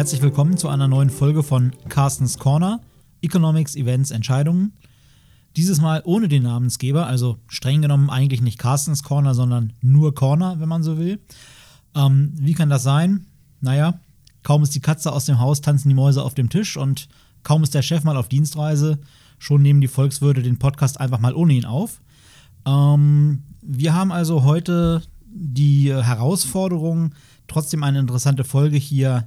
Herzlich willkommen zu einer neuen Folge von Carstens Corner, Economics, Events, Entscheidungen. Dieses Mal ohne den Namensgeber, also streng genommen eigentlich nicht Carstens Corner, sondern nur Corner, wenn man so will. Ähm, wie kann das sein? Naja, kaum ist die Katze aus dem Haus, tanzen die Mäuse auf dem Tisch und kaum ist der Chef mal auf Dienstreise, schon nehmen die Volkswürde den Podcast einfach mal ohne ihn auf. Ähm, wir haben also heute die Herausforderung, trotzdem eine interessante Folge hier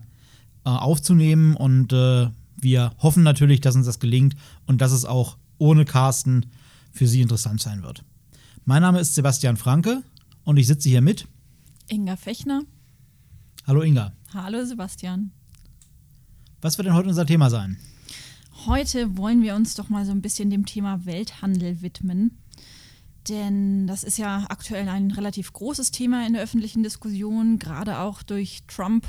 äh, aufzunehmen und äh, wir hoffen natürlich, dass uns das gelingt und dass es auch ohne Carsten für Sie interessant sein wird. Mein Name ist Sebastian Franke und ich sitze hier mit Inga Fechner. Hallo Inga. Hallo Sebastian. Was wird denn heute unser Thema sein? Heute wollen wir uns doch mal so ein bisschen dem Thema Welthandel widmen. Denn das ist ja aktuell ein relativ großes Thema in der öffentlichen Diskussion, gerade auch durch Trump,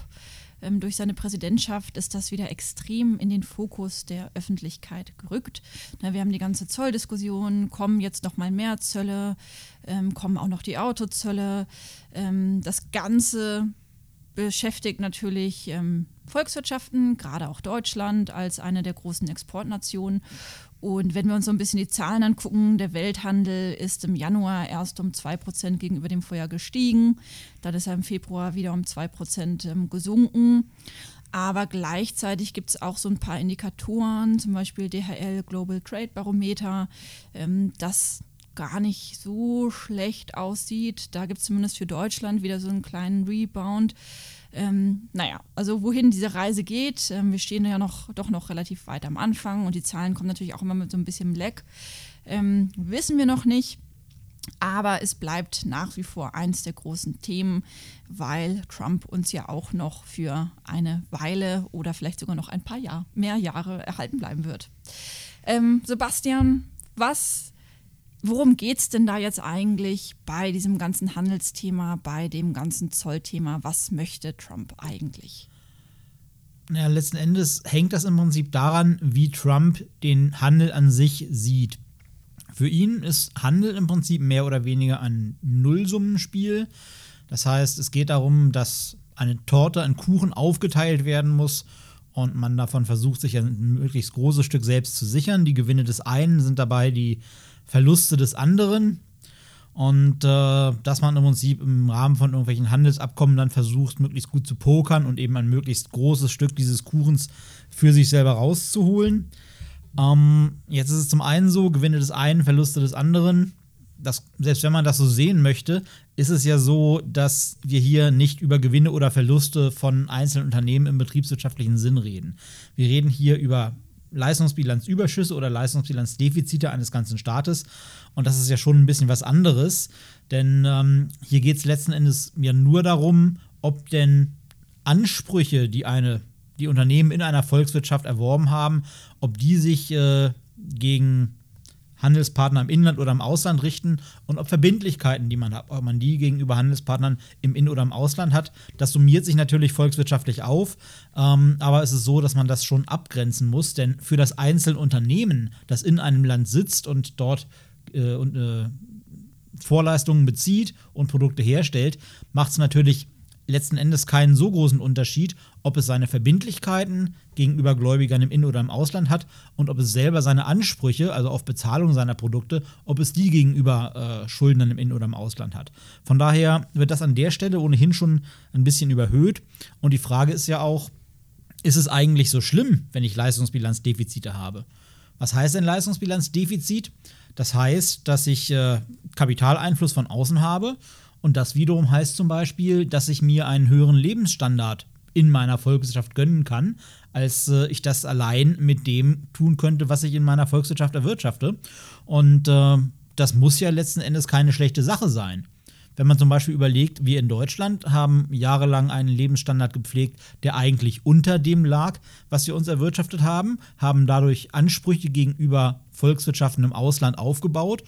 ähm, durch seine Präsidentschaft ist das wieder extrem in den Fokus der Öffentlichkeit gerückt. Na, wir haben die ganze Zolldiskussion, kommen jetzt noch mal mehr Zölle, ähm, kommen auch noch die Autozölle. Ähm, das Ganze beschäftigt natürlich ähm, Volkswirtschaften, gerade auch Deutschland als eine der großen Exportnationen. Und wenn wir uns so ein bisschen die Zahlen angucken, der Welthandel ist im Januar erst um 2% gegenüber dem Vorjahr gestiegen. Dann ist er im Februar wieder um 2% ähm, gesunken. Aber gleichzeitig gibt es auch so ein paar Indikatoren, zum Beispiel DHL Global Trade Barometer, ähm, das gar nicht so schlecht aussieht. Da gibt es zumindest für Deutschland wieder so einen kleinen Rebound. Ähm, naja, also wohin diese Reise geht, ähm, wir stehen ja noch doch noch relativ weit am Anfang und die Zahlen kommen natürlich auch immer mit so ein bisschen Leck. Ähm, wissen wir noch nicht. Aber es bleibt nach wie vor eins der großen Themen, weil Trump uns ja auch noch für eine Weile oder vielleicht sogar noch ein paar Jahr, mehr Jahre erhalten bleiben wird. Ähm, Sebastian, was worum geht es denn da jetzt eigentlich bei diesem ganzen Handelsthema, bei dem ganzen Zollthema? Was möchte Trump eigentlich? Naja, letzten Endes hängt das im Prinzip daran, wie Trump den Handel an sich sieht. Für ihn ist Handel im Prinzip mehr oder weniger ein Nullsummenspiel. Das heißt, es geht darum, dass eine Torte, ein Kuchen aufgeteilt werden muss und man davon versucht, sich ein möglichst großes Stück selbst zu sichern. Die Gewinne des einen sind dabei die Verluste des anderen. Und äh, dass man im Prinzip im Rahmen von irgendwelchen Handelsabkommen dann versucht, möglichst gut zu pokern und eben ein möglichst großes Stück dieses Kuchens für sich selber rauszuholen. Ähm, jetzt ist es zum einen so, Gewinne des einen, Verluste des anderen. Das, selbst wenn man das so sehen möchte, ist es ja so, dass wir hier nicht über Gewinne oder Verluste von einzelnen Unternehmen im betriebswirtschaftlichen Sinn reden. Wir reden hier über Leistungsbilanzüberschüsse oder Leistungsbilanzdefizite eines ganzen Staates. Und das ist ja schon ein bisschen was anderes, denn ähm, hier geht es letzten Endes ja nur darum, ob denn Ansprüche, die eine, die Unternehmen in einer Volkswirtschaft erworben haben, ob die sich äh, gegen Handelspartner im Inland oder im Ausland richten und ob Verbindlichkeiten, die man hat, ob man die gegenüber Handelspartnern im In- oder im Ausland hat. Das summiert sich natürlich volkswirtschaftlich auf, ähm, aber es ist so, dass man das schon abgrenzen muss, denn für das einzelne Unternehmen, das in einem Land sitzt und dort äh, und, äh, Vorleistungen bezieht und Produkte herstellt, macht es natürlich letzten Endes keinen so großen Unterschied, ob es seine Verbindlichkeiten gegenüber Gläubigern im In- oder im Ausland hat und ob es selber seine Ansprüche, also auf Bezahlung seiner Produkte, ob es die gegenüber äh, Schuldnern im In- oder im Ausland hat. Von daher wird das an der Stelle ohnehin schon ein bisschen überhöht. Und die Frage ist ja auch, ist es eigentlich so schlimm, wenn ich Leistungsbilanzdefizite habe? Was heißt denn Leistungsbilanzdefizit? Das heißt, dass ich äh, Kapitaleinfluss von außen habe und das wiederum heißt zum Beispiel, dass ich mir einen höheren Lebensstandard in meiner Volkswirtschaft gönnen kann, als äh, ich das allein mit dem tun könnte, was ich in meiner Volkswirtschaft erwirtschafte. Und äh, das muss ja letzten Endes keine schlechte Sache sein. Wenn man zum Beispiel überlegt, wir in Deutschland haben jahrelang einen Lebensstandard gepflegt, der eigentlich unter dem lag, was wir uns erwirtschaftet haben, haben dadurch Ansprüche gegenüber Volkswirtschaften im Ausland aufgebaut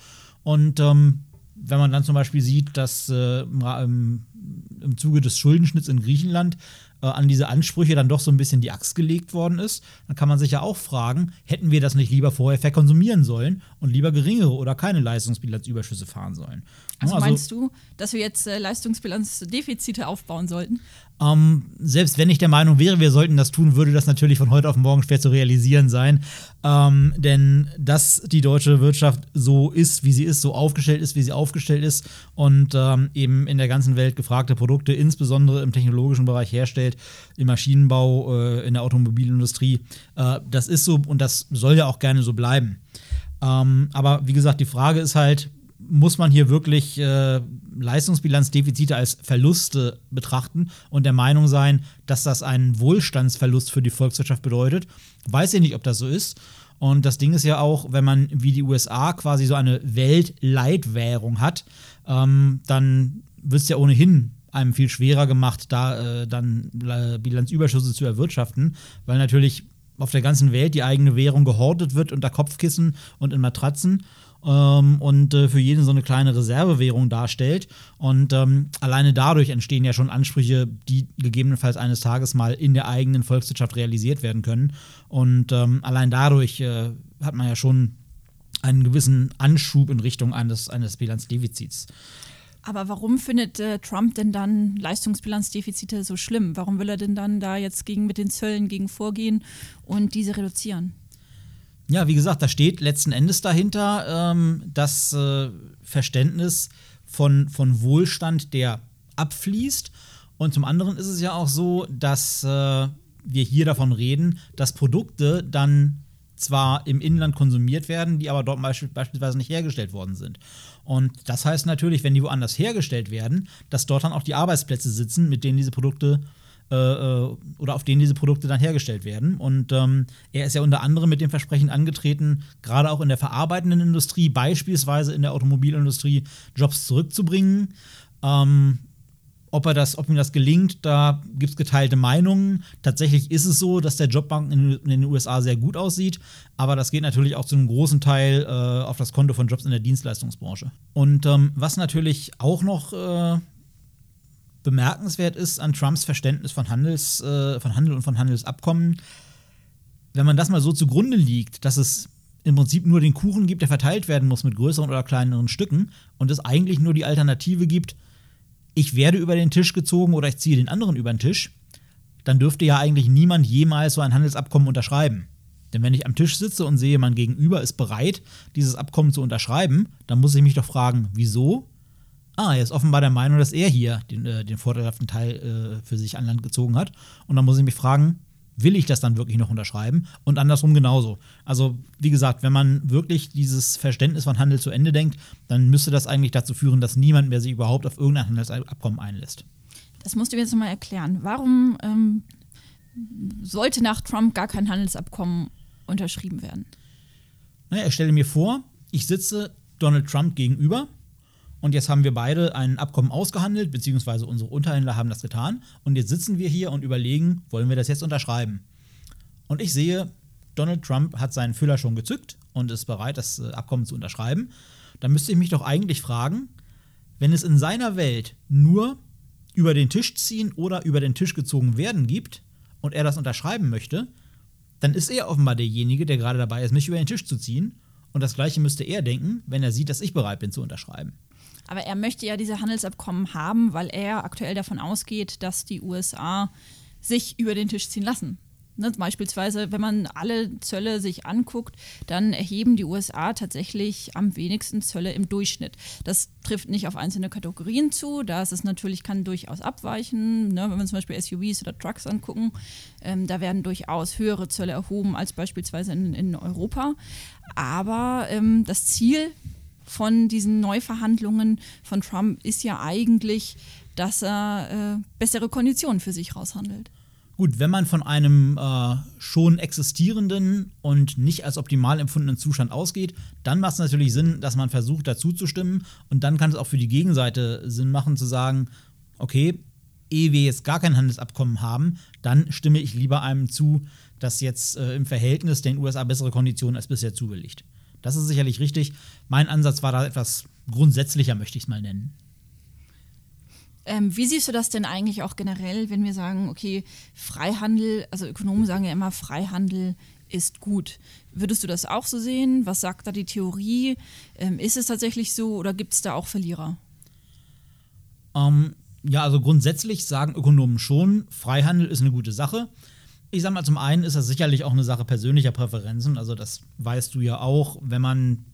und ähm, wenn man dann zum Beispiel sieht, dass äh, im, im, Zuge des Schuldenschnitts in Griechenland äh, an diese Ansprüche dann doch so ein bisschen die Axt gelegt worden ist, dann kann man sich ja auch fragen, hätten wir das nicht lieber vorher verkonsumieren sollen und lieber geringere oder keine Leistungsbilanzüberschüsse fahren sollen. Also, also meinst du, dass wir jetzt äh, Leistungsbilanzdefizite aufbauen sollten? Ähm, selbst wenn ich der Meinung wäre, wir sollten das tun, würde das natürlich von heute auf morgen schwer zu realisieren sein. Ähm, denn dass die deutsche Wirtschaft so ist, wie sie ist, so aufgestellt ist, wie sie aufgestellt ist und ähm, eben in der ganzen Welt gefragte Produkte, insbesondere im technologischen Bereich herstellt, im Maschinenbau, äh, in der Automobilindustrie, äh, das ist so und das soll ja auch gerne so bleiben. Ähm, aber wie gesagt, die Frage ist halt, muss man hier wirklich äh, Leistungsbilanzdefizite als Verluste betrachten und der Meinung sein, dass das einen Wohlstandsverlust für die Volkswirtschaft bedeutet. Weiß ich nicht, ob das so ist. Und das Ding ist ja auch, wenn man wie die USA quasi so eine Weltleitwährung hat, ähm, dann wird es ja ohnehin einem viel schwerer gemacht, da äh, dann äh, Bilanzüberschüsse zu erwirtschaften, weil natürlich auf der ganzen Welt die eigene Währung gehortet wird unter Kopfkissen und in Matratzen ähm, und äh, für jeden so eine kleine Reservewährung darstellt. Und ähm, alleine dadurch entstehen ja schon Ansprüche, die gegebenenfalls eines Tages mal in der eigenen Volkswirtschaft realisiert werden können. Und ähm, allein dadurch äh, hat man ja schon einen gewissen Anschub in Richtung eines, eines Bilanzdefizits. Aber warum findet äh, Trump denn dann Leistungsbilanzdefizite so schlimm? Warum will er denn dann da jetzt gegen mit den Zöllen gegen vorgehen und diese reduzieren? Ja, wie gesagt, da steht letzten Endes dahinter ähm, das äh, Verständnis von, von Wohlstand, der abfließt. Und zum anderen ist es ja auch so, dass äh, wir hier davon reden, dass Produkte dann zwar im Inland konsumiert werden, die aber dort beispielsweise nicht hergestellt worden sind. Und das heißt natürlich, wenn die woanders hergestellt werden, dass dort dann auch die Arbeitsplätze sitzen, mit denen diese Produkte äh, äh, oder auf denen diese Produkte dann hergestellt werden. Und ähm, er ist ja unter anderem mit dem Versprechen angetreten, gerade auch in der verarbeitenden Industrie, beispielsweise in der Automobilindustrie, Jobs zurückzubringen. Ähm, ob, er das, ob ihm das gelingt, da gibt es geteilte Meinungen. Tatsächlich ist es so, dass der Jobbank in, in, den USA sehr gut aussieht, aber das geht natürlich auch zu einem großen Teil äh, auf das Konto von Jobs in der Dienstleistungsbranche. Und ähm, was natürlich auch noch äh, bemerkenswert ist an Trumps Verständnis von, Handels, äh, von Handel und von Handelsabkommen, wenn man das mal so zugrunde liegt, dass es im Prinzip nur den Kuchen gibt, der verteilt werden muss mit größeren oder kleineren Stücken und es eigentlich nur die Alternative gibt, ich werde über den Tisch gezogen oder ich ziehe den anderen über den Tisch, dann dürfte ja eigentlich niemand jemals so ein Handelsabkommen unterschreiben. Denn wenn ich am Tisch sitze und sehe, mein Gegenüber ist bereit, dieses Abkommen zu unterschreiben, dann muss ich mich doch fragen, wieso ah, er ist offenbar der Meinung, dass er hier den, äh, den vorteilhaften Teil äh, für sich an Land gezogen hat. Und dann muss ich mich fragen, will ich das dann wirklich noch unterschreiben? Und andersrum genauso. Also, wie gesagt, wenn man wirklich dieses Verständnis von Handel zu Ende denkt, dann müsste das eigentlich dazu führen, dass niemand mehr sich überhaupt auf irgendein Handelsabkommen einlässt. Das musst du mir jetzt nochmal erklären. Warum ähm, sollte nach Trump gar kein Handelsabkommen unterschrieben werden? Naja, ich stelle mir vor, ich sitze Donald Trump gegenüber und jetzt haben wir beide ein Abkommen ausgehandelt, beziehungsweise unsere Unterhändler haben das getan. Und jetzt sitzen wir hier und überlegen, wollen wir das jetzt unterschreiben? Und ich sehe, Donald Trump hat seinen Füller schon gezückt und ist bereit, das äh, Abkommen zu unterschreiben. Dann müsste ich mich doch eigentlich fragen, wenn es in seiner Welt nur über den Tisch ziehen oder über den Tisch gezogen werden gibt und er das unterschreiben möchte, dann ist er offenbar derjenige, der gerade dabei ist, mich über den Tisch zu ziehen. Und das gleiche müsste er denken, wenn er sieht, dass ich bereit bin zu unterschreiben. Aber er möchte ja diese Handelsabkommen haben, weil er aktuell davon ausgeht, dass die USA sich über den Tisch ziehen lassen. Ne, beispielsweise, wenn man alle Zölle sich anguckt, dann erheben die USA tatsächlich am wenigsten Zölle im Durchschnitt. Das trifft nicht auf einzelne Kategorien zu, da ist es natürlich, kann durchaus abweichen. Ne, wenn wir zum Beispiel SUVs oder Trucks angucken, ähm, da werden durchaus höhere Zölle erhoben als beispielsweise in, in Europa. Aber ähm, das Ziel von diesen Neuverhandlungen von Trump ist ja eigentlich, dass er äh, bessere Konditionen für sich raushandelt. Gut, wenn man von einem äh, schon existierenden und nicht als optimal empfundenen Zustand ausgeht, dann macht es natürlich Sinn, dass man versucht, dazu zu stimmen. Und dann kann es auch für die Gegenseite Sinn machen, zu sagen, okay, ehe wir jetzt gar kein Handelsabkommen haben, dann stimme ich lieber einem zu, das jetzt äh, im Verhältnis den USA bessere Konditionen als bisher zubilligt. Das ist sicherlich richtig. Mein Ansatz war da etwas grundsätzlicher, möchte ich es mal nennen. Ähm, wie siehst du das denn eigentlich auch generell, wenn wir sagen, okay, Freihandel, also Ökonomen sagen ja immer, Freihandel ist gut. Würdest du das auch so sehen? Was sagt da die Theorie? Ähm, ist es tatsächlich so oder gibt es da auch Verlierer? Ähm, ja, also grundsätzlich sagen Ökonomen schon, Freihandel ist eine gute Sache. Ich sag mal, zum einen ist das sicherlich auch eine Sache persönlicher Präferenzen. Also, das weißt du ja auch, wenn man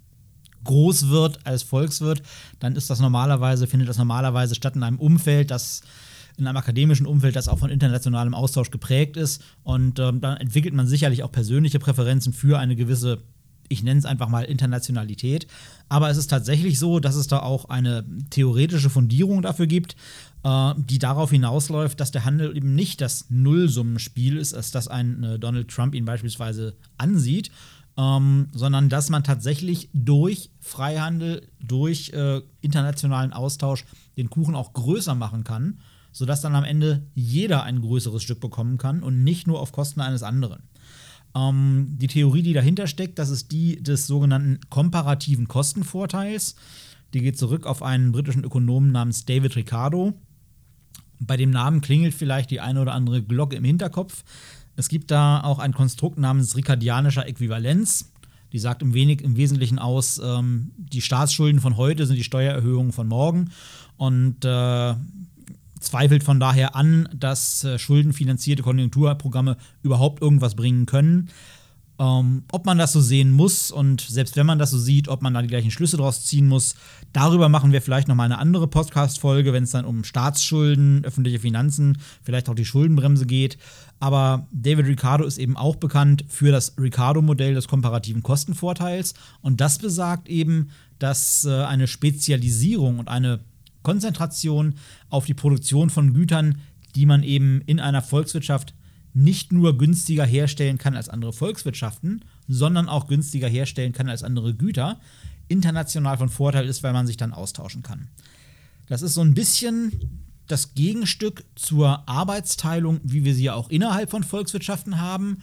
groß wird als Volkswirt, dann ist das normalerweise, findet das normalerweise statt in einem Umfeld, das in einem akademischen Umfeld, das auch von internationalem Austausch geprägt ist. Und ähm, dann entwickelt man sicherlich auch persönliche Präferenzen für eine gewisse, ich nenne es einfach mal Internationalität. Aber es ist tatsächlich so, dass es da auch eine theoretische Fundierung dafür gibt, äh, die darauf hinausläuft, dass der Handel eben nicht das Nullsummenspiel ist, als das ein äh, Donald Trump ihn beispielsweise ansieht, ähm, sondern dass man tatsächlich durch Freihandel, durch äh, internationalen Austausch den Kuchen auch größer machen kann, sodass dann am Ende jeder ein größeres Stück bekommen kann und nicht nur auf Kosten eines anderen. Ähm, die Theorie, die dahinter steckt, das ist die des sogenannten komparativen Kostenvorteils. Die geht zurück auf einen britischen Ökonomen namens David Ricardo. Bei dem Namen klingelt vielleicht die eine oder andere Glocke im Hinterkopf. Es gibt da auch ein Konstrukt namens ricardianischer Äquivalenz. Die sagt im, wenig, im Wesentlichen aus, ähm, die Staatsschulden von heute sind die Steuererhöhungen von morgen und äh, zweifelt von daher an, dass äh, schuldenfinanzierte Konjunkturprogramme überhaupt irgendwas bringen können. Ähm, ob man das so sehen muss und selbst wenn man das so sieht, ob man da die gleichen Schlüsse draus ziehen muss, darüber machen wir vielleicht noch mal eine andere Podcast-Folge, wenn es dann um Staatsschulden, öffentliche Finanzen, vielleicht auch die Schuldenbremse geht. Aber David Ricardo ist eben auch bekannt für das Ricardo-Modell des komparativen Kostenvorteils und das besagt eben, dass äh, eine Spezialisierung und eine Konzentration auf die Produktion von Gütern, die man eben in einer Volkswirtschaft nicht nur günstiger herstellen kann als andere Volkswirtschaften, sondern auch günstiger herstellen kann als andere Güter, international von Vorteil ist, weil man sich dann austauschen kann. Das ist so ein bisschen das Gegenstück zur Arbeitsteilung, wie wir sie ja auch innerhalb von Volkswirtschaften haben.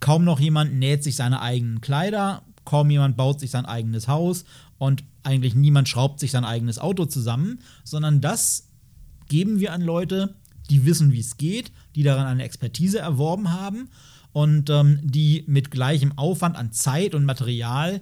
Kaum noch jemand näht sich seine eigenen Kleider, kaum jemand baut sich sein eigenes Haus und eigentlich niemand schraubt sich sein eigenes Auto zusammen, sondern das geben wir an Leute, die wissen, wie es geht, die daran eine Expertise erworben haben und ähm, die mit gleichem Aufwand an Zeit und Material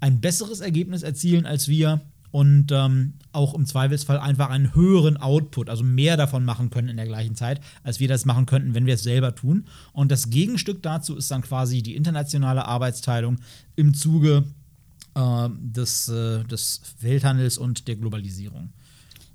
ein besseres Ergebnis erzielen als wir und ähm, auch im Zweifelsfall einfach einen höheren Output, also mehr davon machen können in der gleichen Zeit, als wir das machen könnten, wenn wir es selber tun. Und das Gegenstück dazu ist dann quasi die internationale Arbeitsteilung im Zuge äh, des, äh, des Welthandels und der Globalisierung.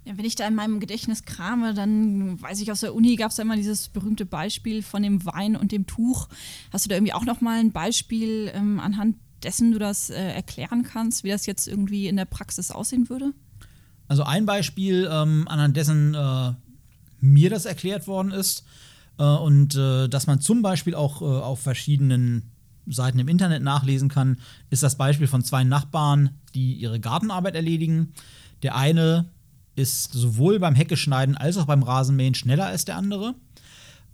Ja, wenn ich da in meinem Gedächtnis krame, dann weiß ich, aus der Uni gab es ja immer dieses berühmte Beispiel von dem Wein und dem Tuch. Hast du da irgendwie auch noch mal ein Beispiel, ähm, anhand dessen du das äh, erklären kannst, wie das jetzt irgendwie in der Praxis aussehen würde? Also ein Beispiel, ähm, anhand dessen äh, mir das erklärt worden ist äh, und äh, dass man zum Beispiel auch äh, auf verschiedenen Seiten im Internet nachlesen kann, ist das Beispiel von zwei Nachbarn, die ihre Gartenarbeit erledigen. Der eine ist sowohl beim Heckeschneiden als auch beim Rasenmähen schneller als der andere,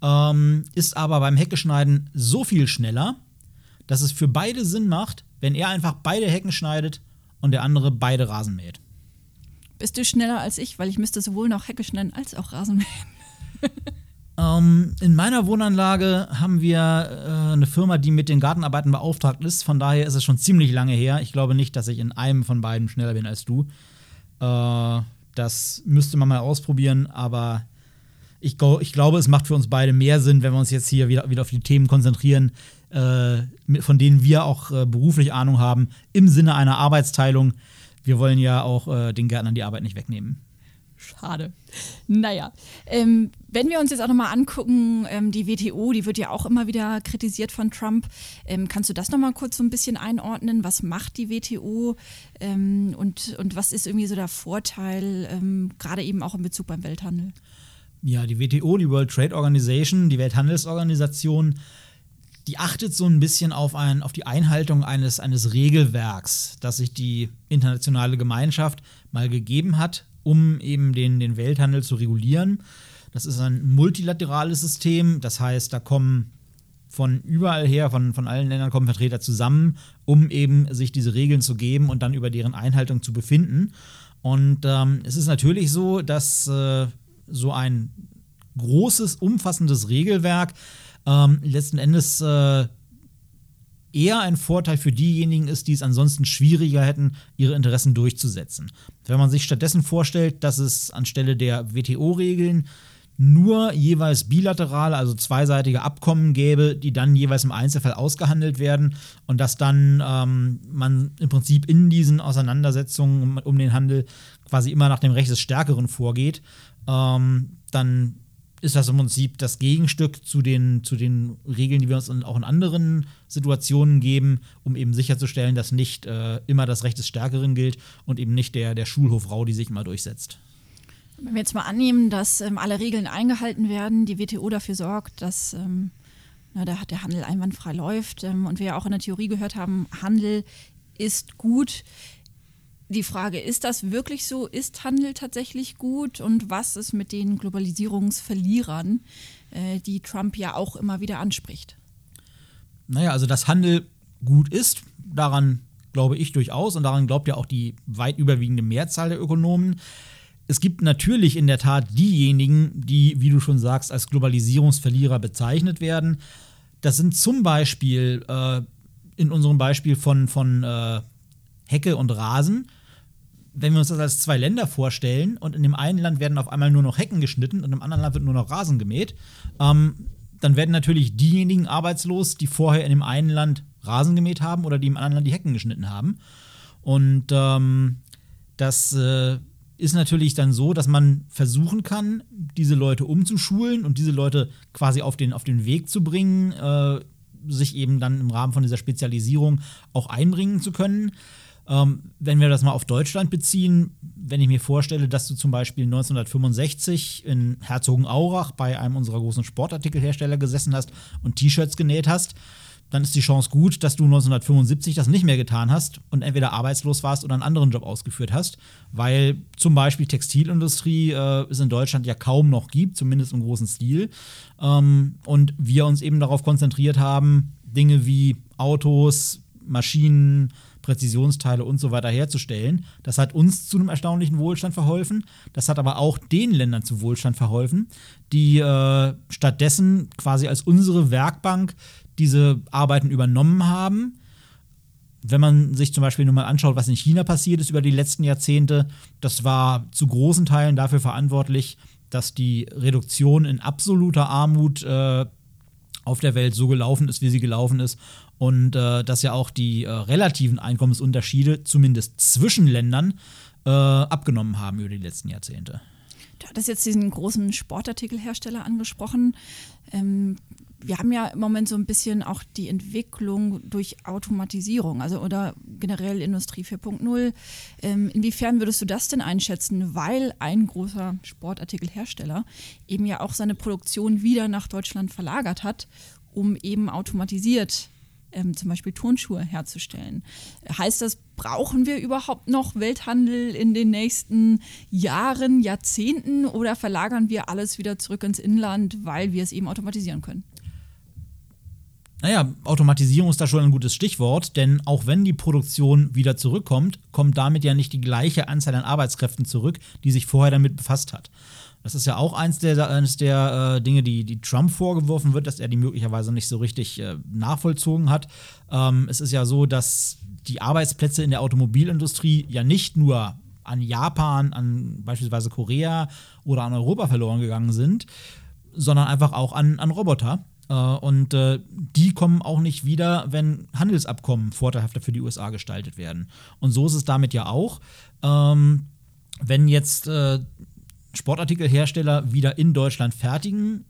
ähm, ist aber beim Heckeschneiden so viel schneller, dass es für beide Sinn macht, wenn er einfach beide Hecken schneidet und der andere beide Rasen mäht. Bist du schneller als ich, weil ich müsste sowohl noch Hecke schneiden als auch Rasen mähen. ähm, in meiner Wohnanlage haben wir äh, eine Firma, die mit den Gartenarbeiten beauftragt ist. Von daher ist es schon ziemlich lange her. Ich glaube nicht, dass ich in einem von beiden schneller bin als du. Äh, das müsste man mal ausprobieren, aber ich, ich, glaube, es macht für uns beide mehr Sinn, wenn wir uns jetzt hier wieder, wieder auf die Themen konzentrieren, von denen wir auch äh, beruflich Ahnung haben, im Sinne einer Arbeitsteilung. Wir wollen ja auch äh, den Gärtnern die Arbeit nicht wegnehmen. Schade. Naja, ähm, wenn wir uns jetzt auch nochmal angucken, ähm, die WTO, die wird ja auch immer wieder kritisiert von Trump. Ähm, kannst du das nochmal kurz so ein bisschen einordnen? Was macht die WTO ähm, und, und was ist irgendwie so der Vorteil, ähm, gerade eben auch in Bezug beim Welthandel? Ja, die WTO, die World Trade Organization, die Welthandelsorganisation, die achtet so ein bisschen auf, ein, auf die Einhaltung eines, eines Regelwerks, das sich die internationale Gemeinschaft mal gegeben hat um eben den, den Welthandel zu regulieren. Das ist ein multilaterales System, das heißt, da kommen von überall her, von, von allen Ländern kommen Vertreter zusammen, um eben sich diese Regeln zu geben und dann über deren Einhaltung zu befinden. Und ähm, es ist natürlich so, dass äh, so ein großes, umfassendes Regelwerk ähm, letzten Endes äh, eher ein Vorteil für diejenigen ist, die es ansonsten schwieriger hätten, ihre Interessen durchzusetzen. Wenn man sich stattdessen vorstellt, dass es anstelle der WTO-Regeln nur jeweils bilaterale, also zweiseitige Abkommen gäbe, die dann jeweils im Einzelfall ausgehandelt werden und dass dann ähm, man im Prinzip in diesen Auseinandersetzungen um, um, den Handel quasi immer nach dem Recht des Stärkeren vorgeht, ähm, dann ist das im Prinzip das Gegenstück zu den, zu den Regeln, die wir uns auch in anderen Situationen geben, um eben sicherzustellen, dass nicht äh, immer das Recht des Stärkeren gilt und eben nicht der, der Schulhofrau, die sich immer durchsetzt. Wenn wir jetzt mal annehmen, dass ähm, alle Regeln eingehalten werden, die WTO dafür sorgt, dass ähm, na, der, der, Handel einwandfrei läuft ähm, und wir ja auch in der Theorie gehört haben, Handel ist gut. Die Frage, ist das wirklich so? Ist Handel tatsächlich gut? Und was ist mit den Globalisierungsverlierern, äh, die Trump ja auch immer wieder anspricht? Naja, also dass Handel gut ist, daran glaube ich durchaus und daran glaubt ja auch die weit überwiegende Mehrzahl der Ökonomen es gibt natürlich in der Tat diejenigen, die, wie du schon sagst, als Globalisierungsverlierer bezeichnet werden. Das sind zum Beispiel äh, in unserem Beispiel von, von äh, Hecke und Rasen. Wenn wir uns das als zwei Länder vorstellen und in dem einen Land werden auf einmal nur noch Hecken geschnitten und im anderen Land wird nur noch Rasen gemäht, ähm, dann werden natürlich diejenigen arbeitslos, die vorher in dem einen Land Rasen gemäht haben oder die im anderen Land die Hecken geschnitten haben. Und ähm, das äh, ist natürlich dann so, dass man versuchen kann, diese Leute umzuschulen und diese Leute quasi auf den, auf den Weg zu bringen, äh, sich eben dann im Rahmen von dieser Spezialisierung auch einbringen zu können. Ähm, wenn wir das mal auf Deutschland beziehen, wenn ich mir vorstelle, dass du zum Beispiel 1965 in Herzogenaurach bei einem unserer großen Sportartikelhersteller gesessen hast und T-Shirts genäht hast, dann ist die Chance gut, dass du 1975 das nicht mehr getan hast und entweder arbeitslos warst oder einen anderen Job ausgeführt hast, weil zum Beispiel Textilindustrie äh, es in Deutschland ja kaum noch gibt, zumindest im großen Stil. Ähm, und wir uns eben darauf konzentriert haben, Dinge wie Autos, Maschinen, Präzisionsteile und so weiter herzustellen. Das hat uns zu einem erstaunlichen Wohlstand verholfen. Das hat aber auch den Ländern zu Wohlstand verholfen, die äh, stattdessen quasi als unsere Werkbank diese Arbeiten übernommen haben. Wenn man sich zum Beispiel nur mal anschaut, was in China passiert ist über die letzten Jahrzehnte, das war zu großen Teilen dafür verantwortlich, dass die Reduktion in absoluter Armut äh, auf der Welt so gelaufen ist, wie sie gelaufen ist. Und äh, dass ja auch die äh, relativen Einkommensunterschiede, zumindest zwischen Ländern, äh, abgenommen haben über die letzten Jahrzehnte. Du hattest jetzt diesen großen Sportartikelhersteller angesprochen. Ähm, wir haben ja im Moment so ein bisschen auch die Entwicklung durch Automatisierung, also oder generell Industrie 4.0. Ähm, inwiefern würdest du das denn einschätzen? Weil ein großer Sportartikelhersteller eben ja auch seine Produktion wieder nach Deutschland verlagert hat, um eben automatisiert ähm, zum Beispiel Turnschuhe herzustellen. Heißt das, brauchen wir überhaupt noch Welthandel in den nächsten Jahren, Jahrzehnten oder verlagern wir alles wieder zurück ins Inland, weil wir es eben automatisieren können? Naja, Automatisierung ist da schon ein gutes Stichwort, denn auch wenn die Produktion wieder zurückkommt, kommt damit ja nicht die gleiche Anzahl an Arbeitskräften zurück, die sich vorher damit befasst hat. Das ist ja auch eins der, eines der äh, Dinge, die, die Trump vorgeworfen wird, dass er die möglicherweise nicht so richtig äh, nachvollzogen hat. Ähm, es ist ja so, dass die Arbeitsplätze in der Automobilindustrie ja nicht nur an Japan, an beispielsweise Korea oder an Europa verloren gegangen sind, sondern einfach auch an, an Roboter. Äh, und äh, die kommen auch nicht wieder, wenn Handelsabkommen vorteilhafter für die USA gestaltet werden. Und so ist es damit ja auch. Ähm, wenn jetzt äh, Sportartikelhersteller wieder in Deutschland fertigen,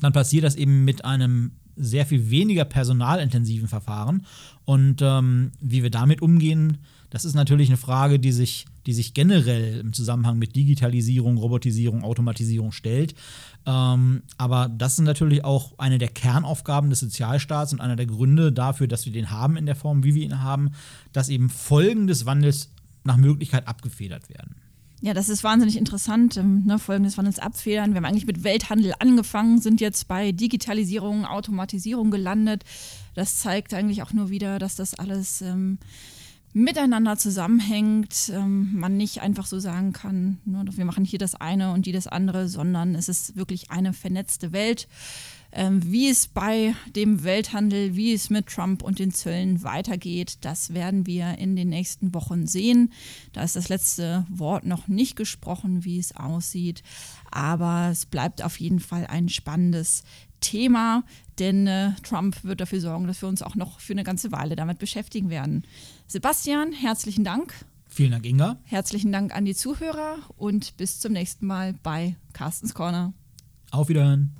dann passiert das eben mit einem sehr viel weniger personalintensiven Verfahren. Und ähm, wie wir damit umgehen, das ist natürlich eine Frage, die sich, die sich generell im Zusammenhang mit Digitalisierung, Robotisierung, Automatisierung stellt. Ähm, aber das ist natürlich auch eine der Kernaufgaben des Sozialstaats und einer der Gründe dafür, dass wir den haben in der Form, wie wir ihn haben, dass eben Folgen des Wandels nach Möglichkeit abgefedert werden. Ja, das ist wahnsinnig interessant, ähm, ne, Folgen des Wandels abfedern. Wir haben eigentlich mit Welthandel angefangen, sind jetzt bei Digitalisierung, Automatisierung gelandet. Das zeigt eigentlich auch nur wieder, dass das alles ähm, miteinander zusammenhängt, ähm, man nicht einfach so sagen kann, nur, wir machen hier das eine und die das andere, sondern es ist wirklich eine vernetzte Welt. Ähm, wie es bei dem Welthandel, wie es mit Trump und den Zöllen weitergeht, das werden wir in den nächsten Wochen sehen. Da ist das letzte Wort noch nicht gesprochen, wie es aussieht, aber es bleibt auf jeden Fall ein spannendes Thema, denn äh, Trump wird dafür sorgen, dass wir uns auch noch für eine ganze Weile damit beschäftigen werden. Sebastian, herzlichen Dank. Vielen Dank, Inga. Herzlichen Dank an die Zuhörer und bis zum nächsten Mal bei Carstens Corner. Auf Wiederhören.